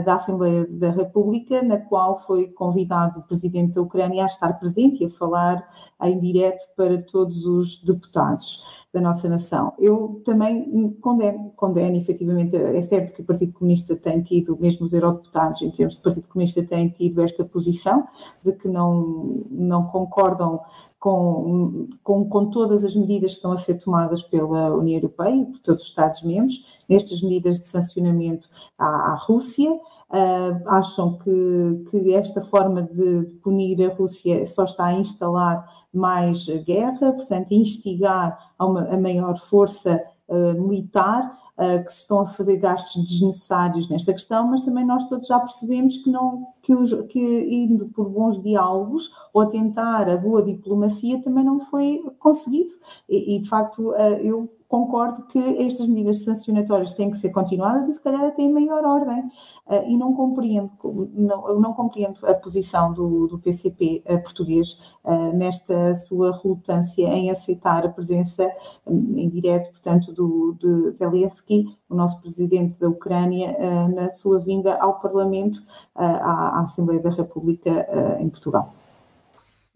S2: da Assembleia da República, na qual foi convidado o presidente da Ucrânia a estar presente e a falar em direto para todos os deputados da nossa nação. Eu também condeno, condeno efetivamente, é certo que o Partido Comunista tem tido, mesmo os eurodeputados em termos de Partido Comunista têm tido esta posição de que não, não concordam com, com, com, todas as medidas que estão a ser tomadas pela União Europeia e por todos os Estados-membros, nestas medidas de sancionamento à, à Rússia. Uh, acham que, que esta forma de, de, punir a Rússia só está a instalar mais guerra, portanto, a instigar a uma a maior força uh, militar uh, que se estão a fazer gastos desnecessários nesta questão, mas também nós todos já percebemos que não que, os, que indo por bons diálogos ou tentar a boa diplomacia também não foi conseguido. E, e de facto, uh, eu concordo que estas medidas sancionatórias têm que ser continuadas e se calhar até em maior ordem. Uh, e não compreendo, não, não compreendo a posição do, do PCP uh, português uh, nesta sua relutância em aceitar a presença um, em direto, portanto, do, de Zelensky, o nosso presidente da Ucrânia, na sua vinda ao Parlamento, à, à, Assembleia da República em Portugal.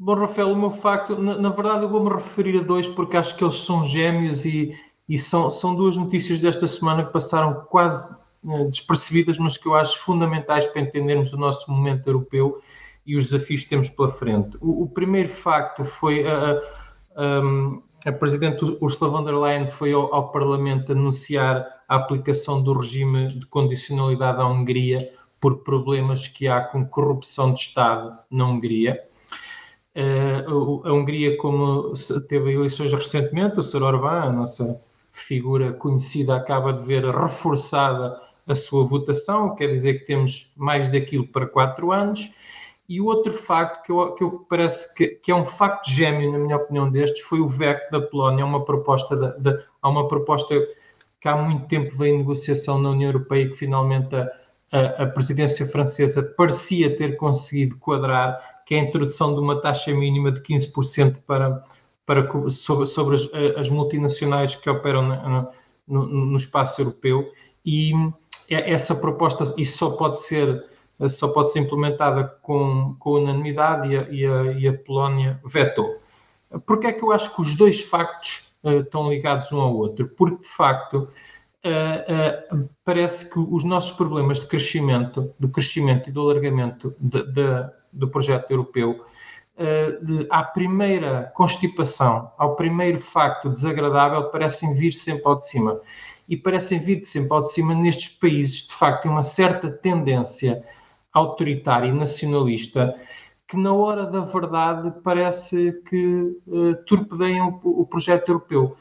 S3: Bom, Rafael, o meu facto, na, na, verdade eu vou-me referir a dois porque acho que eles são gêmeos e, e são, são duas notícias desta semana que passaram quase eh, despercebidas, mas que eu acho fundamentais para entendermos o nosso momento europeu e os desafios que temos pela frente. O, o primeiro facto foi a, a, a, Presidente Ursula von der Leyen foi ao, ao Parlamento anunciar a aplicação do regime de condicionalidade à Hungria por problemas que há com corrupção de Estado na Hungria. Eh, a Hungria, como teve eleições recentemente, o Sr. Orbán, a nossa figura conhecida, acaba de ver reforçada a sua votação, quer dizer que temos mais daquilo para quatro anos. E o outro facto que eu, que eu parece que, que, é um facto gêmeo, na minha opinião, destes, foi o veto da Polónia, uma proposta, de, há uma proposta que há muito tempo vem em negociação na União Europeia e que finalmente a, a, a presidência francesa parecia ter conseguido quadrar, que é a introdução de uma taxa mínima de 15% para, para, sobre, sobre as, as, multinacionais que operam na, no, no, espaço europeu e essa proposta isso só pode ser só pode ser implementada com, com unanimidade e a, e, a, e a Polónia vetou. Porque é que eu acho que os dois factos uh, estão ligados um ao outro? Porque, de facto, uh, uh, parece que os nossos problemas de crescimento, do crescimento e do alargamento de, de, do projeto europeu, uh, de, à primeira constipação, ao primeiro facto desagradável, parecem vir sempre ao de cima. E parecem vir sempre ao de cima nestes países, de facto, tem uma certa tendência autoritária e nacionalista que na hora da verdade parece que uh, torpedeiam o, o projeto europeu.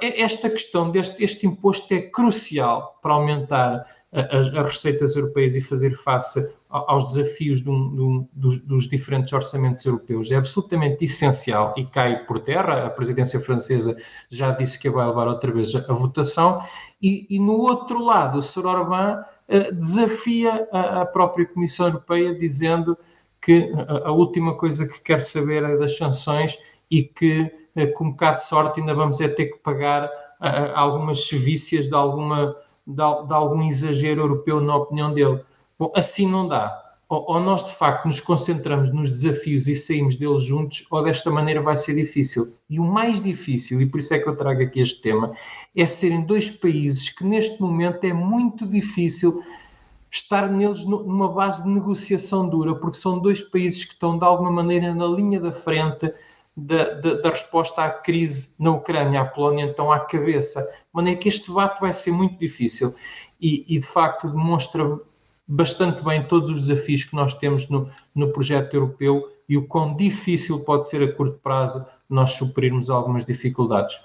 S3: Esta questão deste este imposto é crucial para aumentar as, as, receitas europeias e fazer face aos desafios de um, de um, dos, dos, diferentes orçamentos europeus. É absolutamente essencial e cai por terra. A presidência francesa já disse que vai levar outra vez a, a votação. E, e, no outro lado, o Sr. Orbán uh, desafia a, a, própria Comissão Europeia, dizendo que a, a última coisa que quer saber é das sanções e que eh, com um bocado de sorte ainda vamos é ter que pagar algumas sevícias de, alguma, de, de, algum exagero europeu na opinião dele. Bom, assim não dá. Ou, ou, nós de facto nos concentramos nos desafios e saímos deles juntos, ou desta maneira vai ser difícil. E o mais difícil, e por isso é que eu trago aqui este tema, é serem dois países que neste momento é muito difícil estar neles numa base de negociação dura, porque são dois países que estão de alguma maneira na linha da frente da, da, da, resposta à crise na Ucrânia, a Polónia então à cabeça, de maneira que este debate vai ser muito difícil e, e, de facto demonstra bastante bem todos os desafios que nós temos no, no projeto europeu e o quão difícil pode ser a curto prazo nós suprirmos algumas dificuldades.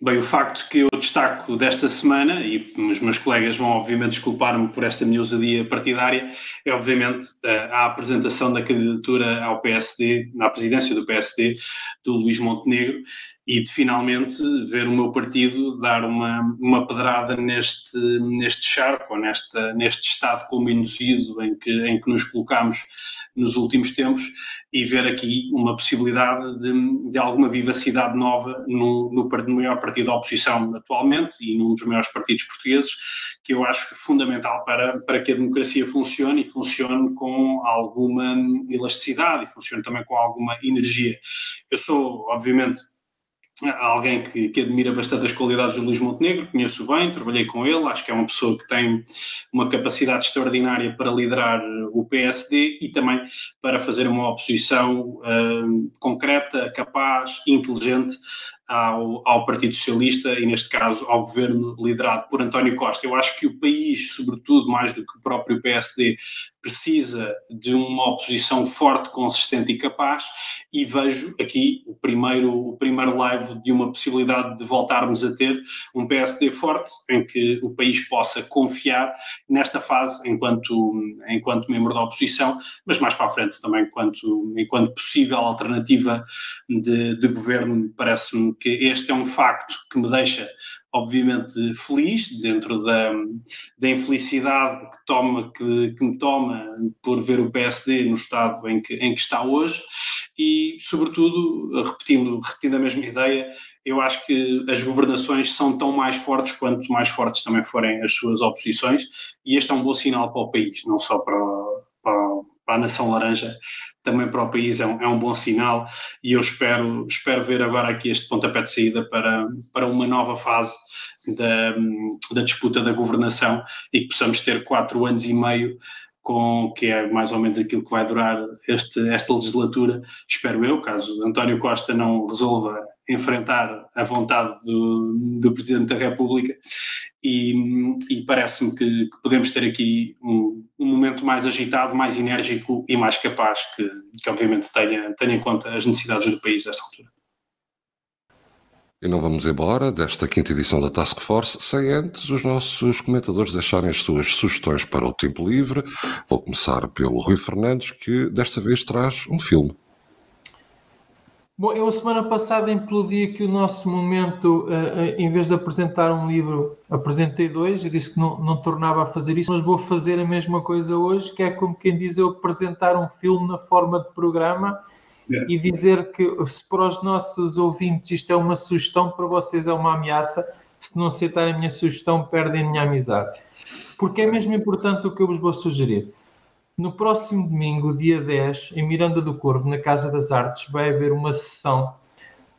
S4: Bem, o facto que eu destaco desta semana, e os meus colegas vão obviamente desculpar-me por esta minha ousadia partidária, é obviamente a apresentação da candidatura ao PSD, na presidência do PSD, do Luís Montenegro, e de finalmente ver o meu partido dar uma, uma pedrada neste, neste charco, ou nesta, neste estado como induzido em que, em que nos colocamos nos últimos tempos e ver aqui uma possibilidade de, de alguma vivacidade nova no, no, no, maior partido da oposição atualmente e num dos maiores partidos portugueses, que eu acho que é fundamental para, para que a democracia funcione e funcione com alguma elasticidade e funcione também com alguma energia. Eu sou, obviamente, alguém que, que, admira bastante as qualidades do Luís Montenegro, conheço bem, trabalhei com ele, acho que é uma pessoa que tem uma capacidade extraordinária para liderar o PSD e também para fazer uma oposição uh, concreta, capaz, inteligente ao, ao, Partido Socialista e, neste caso, ao governo liderado por António Costa. Eu acho que o país, sobretudo mais do que o próprio PSD, precisa de uma oposição forte, consistente e capaz, e vejo aqui o primeiro, o primeiro live de uma possibilidade de voltarmos a ter um PSD forte, em que o país possa confiar nesta fase enquanto, enquanto membro da oposição, mas mais para a frente também enquanto, enquanto possível alternativa de, de governo. Parece-me que este é um facto que me deixa obviamente feliz dentro da, da infelicidade que, toma, que, que, me toma por ver o PSD no estado em que, em que está hoje. E, sobretudo, repetindo, repetindo a mesma ideia, eu acho que as governações são tão mais fortes quanto mais fortes também forem as suas oposições e este é um bom sinal para o país, não só para, para, para a nação laranja, também para o país é um, é um, bom sinal e eu espero, espero ver agora aqui este pontapé de saída para, para uma nova fase da, da disputa da governação e que possamos ter quatro anos e meio com que é mais ou menos aquilo que vai durar este, esta legislatura, espero eu, caso António Costa não resolva enfrentar a vontade do, do Presidente da República e, e parece-me que, que, podemos ter aqui um, um, momento mais agitado, mais enérgico e mais capaz que, que obviamente tenha, tenha em conta as necessidades do país nesta altura.
S1: E não vamos embora desta quinta edição da Task Force sem antes os nossos comentadores deixarem as suas sugestões para o tempo livre. Vou começar pelo Rui Fernandes, que desta vez traz um filme.
S3: Bom, eu a semana passada implodi aqui o nosso momento, uh, uh, em vez de apresentar um livro, apresentei dois, eu disse que não, não tornava a fazer isso, mas vou fazer a mesma coisa hoje, que é como quem diz eu apresentar um filme na forma de programa e dizer que se para os nossos ouvintes isto é uma sugestão, para vocês é uma ameaça, se não aceitarem a minha sugestão, perdem a minha amizade. Porque é mesmo importante o que eu vos vou sugerir. No próximo domingo, dia 10, em Miranda do Corvo, na Casa das Artes, vai haver uma sessão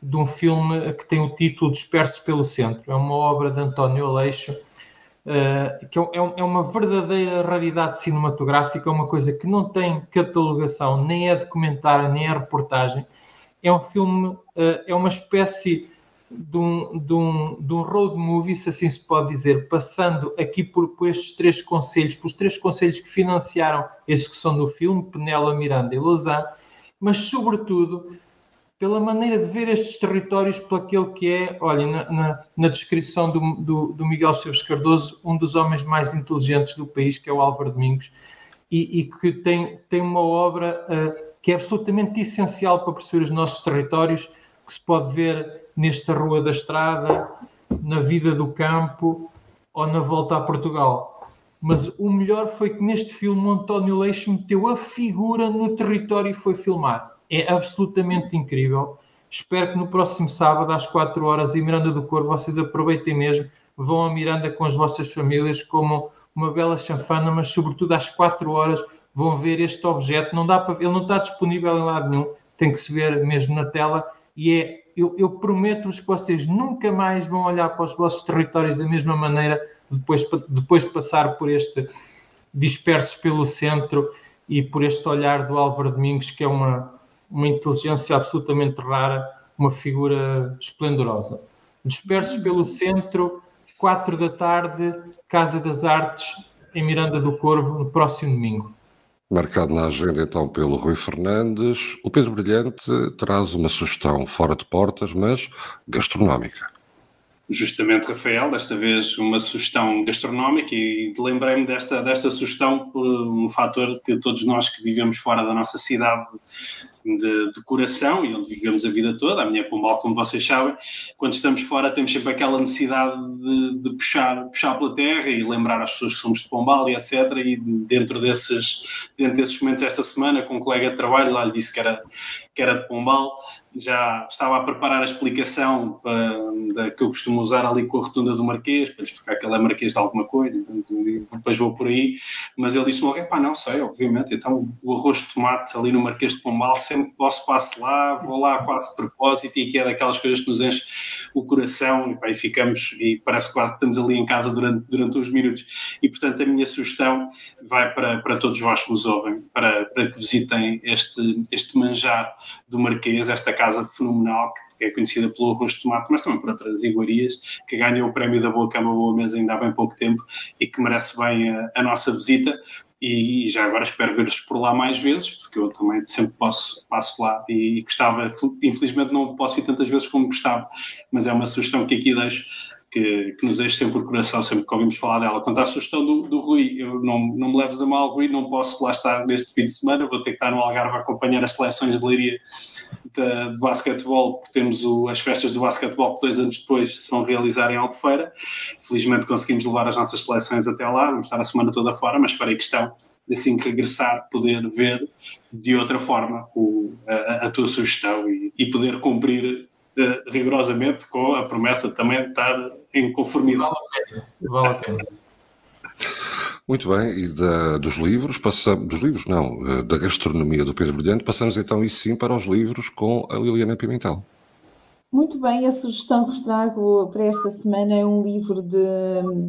S3: de um filme que tem o título Disperso pelo Centro. É uma obra de António Aleixo, uh, que é, é, é, uma verdadeira raridade cinematográfica, uma coisa que não tem catalogação, nem é documentário, nem é reportagem. É um filme, uh, é uma espécie de um, de, um, de um road movie, se assim se pode dizer, passando aqui por, por estes três conselhos, pelos três conselhos que financiaram a execução do filme, Penela, Miranda e Lausanne, mas sobretudo pela maneira de ver estes territórios, por aquele que é, olha, na, na, na descrição do, do, do, Miguel Silves Cardoso, um dos homens mais inteligentes do país, que é o Álvaro Domingos, e, e que tem, tem uma obra uh, que é absolutamente essencial para perceber os nossos territórios, que se pode ver nesta Rua da Estrada, na vida do campo ou na volta a Portugal. Mas o melhor foi que neste filme o António Leixo meteu a figura no território e foi filmar. É absolutamente incrível. Espero que no próximo sábado, às 4 horas, em Miranda do Cor, vocês aproveitem mesmo, vão a Miranda com as vossas famílias, como uma bela chanfana, mas sobretudo às 4 horas vão ver este objeto. Não dá para, ele não está disponível em lado nenhum, tem que se ver mesmo na tela e é eu, eu prometo-vos que vocês nunca mais vão olhar para os vossos territórios da mesma maneira depois, depois de passar por este dispersos pelo centro e por este olhar do Álvaro Domingos, que é uma, uma inteligência absolutamente rara, uma figura esplendorosa. Dispersos pelo centro, quatro da tarde, Casa das Artes, em Miranda do Corvo, no próximo domingo.
S1: Marcado na agenda então pelo Rui Fernandes, o Pedro Brilhante traz uma sugestão fora de portas, mas gastronómica.
S4: Justamente, Rafael, desta vez uma sugestão gastronómica e lembrei-me desta, desta sugestão por um fator que todos nós que vivemos fora da nossa cidade de, de coração e onde vivemos a vida toda, a minha Pombal, como vocês sabem, quando estamos fora temos sempre aquela necessidade de, de, puxar, puxar pela terra e lembrar as pessoas que somos de Pombal e etc. E dentro desses, dentro desses momentos esta semana, com um colega de trabalho lá lhe disse que era, que era de Pombal, já estava a preparar a explicação para, da, que eu costumo usar ali com a rotunda do Marquês, para explicar que ele é Marquês de alguma coisa, então depois vou por aí. Mas ele disse-me logo: não sei, obviamente. Então o arroz de tomate ali no Marquês de Pombal, sempre que posso passo lá, vou lá quase de propósito e que é daquelas coisas que nos enche o coração e, pá, e ficamos, e parece quase que estamos ali em casa durante, durante uns minutos. E portanto a minha sugestão vai para, para todos vós que nos ouvem, para, para que visitem este, este manjar do Marquês, esta casa fenomenal que é conhecida pelo arroz de tomate, mas também por outras iguarias, que ganhou o prémio da Boa Cama Boa Mesa ainda há bem pouco tempo e que merece bem a, a nossa visita. E, já agora espero ver-vos por lá mais vezes, porque eu também sempre posso, passo lá e gostava, infelizmente não posso ir tantas vezes como gostava, mas é uma sugestão que aqui deixo que, que, nos enche sempre o coração, sempre que ouvimos falar dela. Quanto à sugestão do, do Rui, eu não, não me leves a mal, Rui, não posso lá estar neste fim de semana, vou ter que estar no Algarve a acompanhar as seleções de leiria de, de basquetebol, porque temos o, as festas do basquetebol que dois anos depois se vão realizar em Albufeira. Felizmente conseguimos levar as nossas seleções até lá, vamos estar a semana toda fora, mas farei questão de assim que regressar poder ver de outra forma o, a, a, tua sugestão e, e poder cumprir rigorosamente com a promessa também de estar em conformidade.
S3: Vale a pena.
S1: Muito bem, e da, dos livros, passamos, dos livros não, eh, da gastronomia do Pedro Brilhante, passamos então e sim para os livros com a Liliana Pimentel.
S2: Muito bem, a sugestão que vos trago para esta semana é um livro de,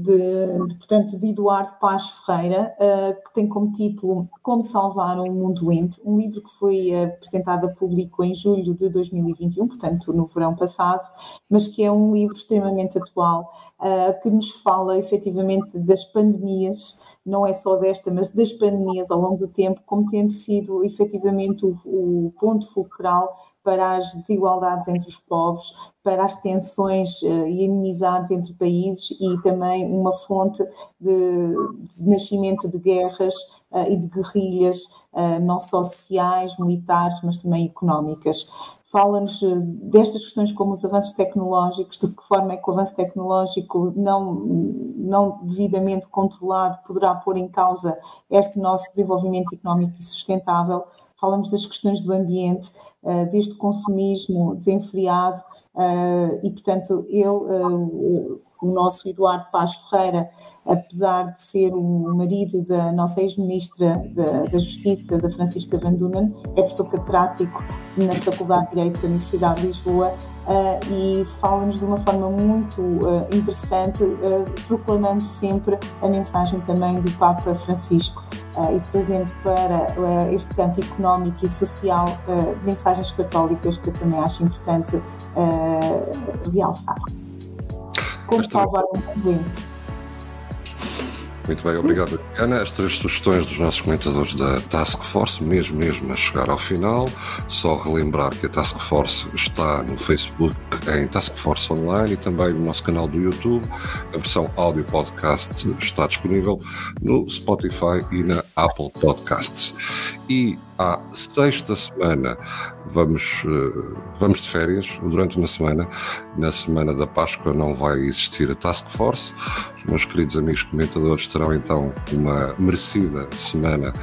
S2: de, de portanto, de Eduardo Paz Ferreira, uh, que tem como título Como Salvar um Mundo Doente, um livro que foi apresentado a público em julho de 2021, portanto no verão passado, mas que é um livro extremamente atual, uh, que nos fala efetivamente das pandemias, não é só desta, mas das pandemias ao longo do tempo, como tendo sido efetivamente o, o ponto fulcral para as desigualdades entre os povos, para as tensões uh, e inimizades entre países e também uma fonte de, de nascimento de guerras uh, e de guerrilhas, uh, não só sociais, militares, mas também económicas fala-nos destas questões como os avanços tecnológicos, de que forma é que o avanço tecnológico não, não devidamente controlado poderá pôr em causa este nosso desenvolvimento económico e sustentável. Falamos das questões do ambiente, deste consumismo desenfreado uh, e, portanto, ele, uh, o nosso Eduardo Paz Ferreira, apesar de ser o marido da nossa ex-ministra da, Justiça, da Francisca Van Dunen, é professor catedrático na Faculdade de Direito da Universidade de Lisboa e fala-nos de uma forma muito interessante, proclamando sempre a mensagem também do Papa Francisco. Uh, e trazendo para uh, este campo económico e social uh, mensagens católicas que eu também acho importante realçar. Como salvar um doente.
S1: Muito bem, obrigado, Ana. As três sugestões dos nossos comentadores da Task Force, mesmo mesmo a chegar ao final. Só relembrar que a Task Force está no Facebook em Task Force Online e também no nosso canal do YouTube. A versão áudio podcast está disponível no Spotify e na Apple Podcasts. E à sexta semana vamos, eh, vamos de férias durante uma semana. Na semana da Páscoa não vai existir a Task Force. Os meus queridos amigos comentadores terão então uma merecida semana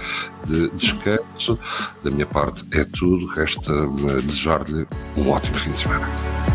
S1: de descanso. Da minha parte é tudo. Resta-me desejar-lhe um ótimo fim de semana.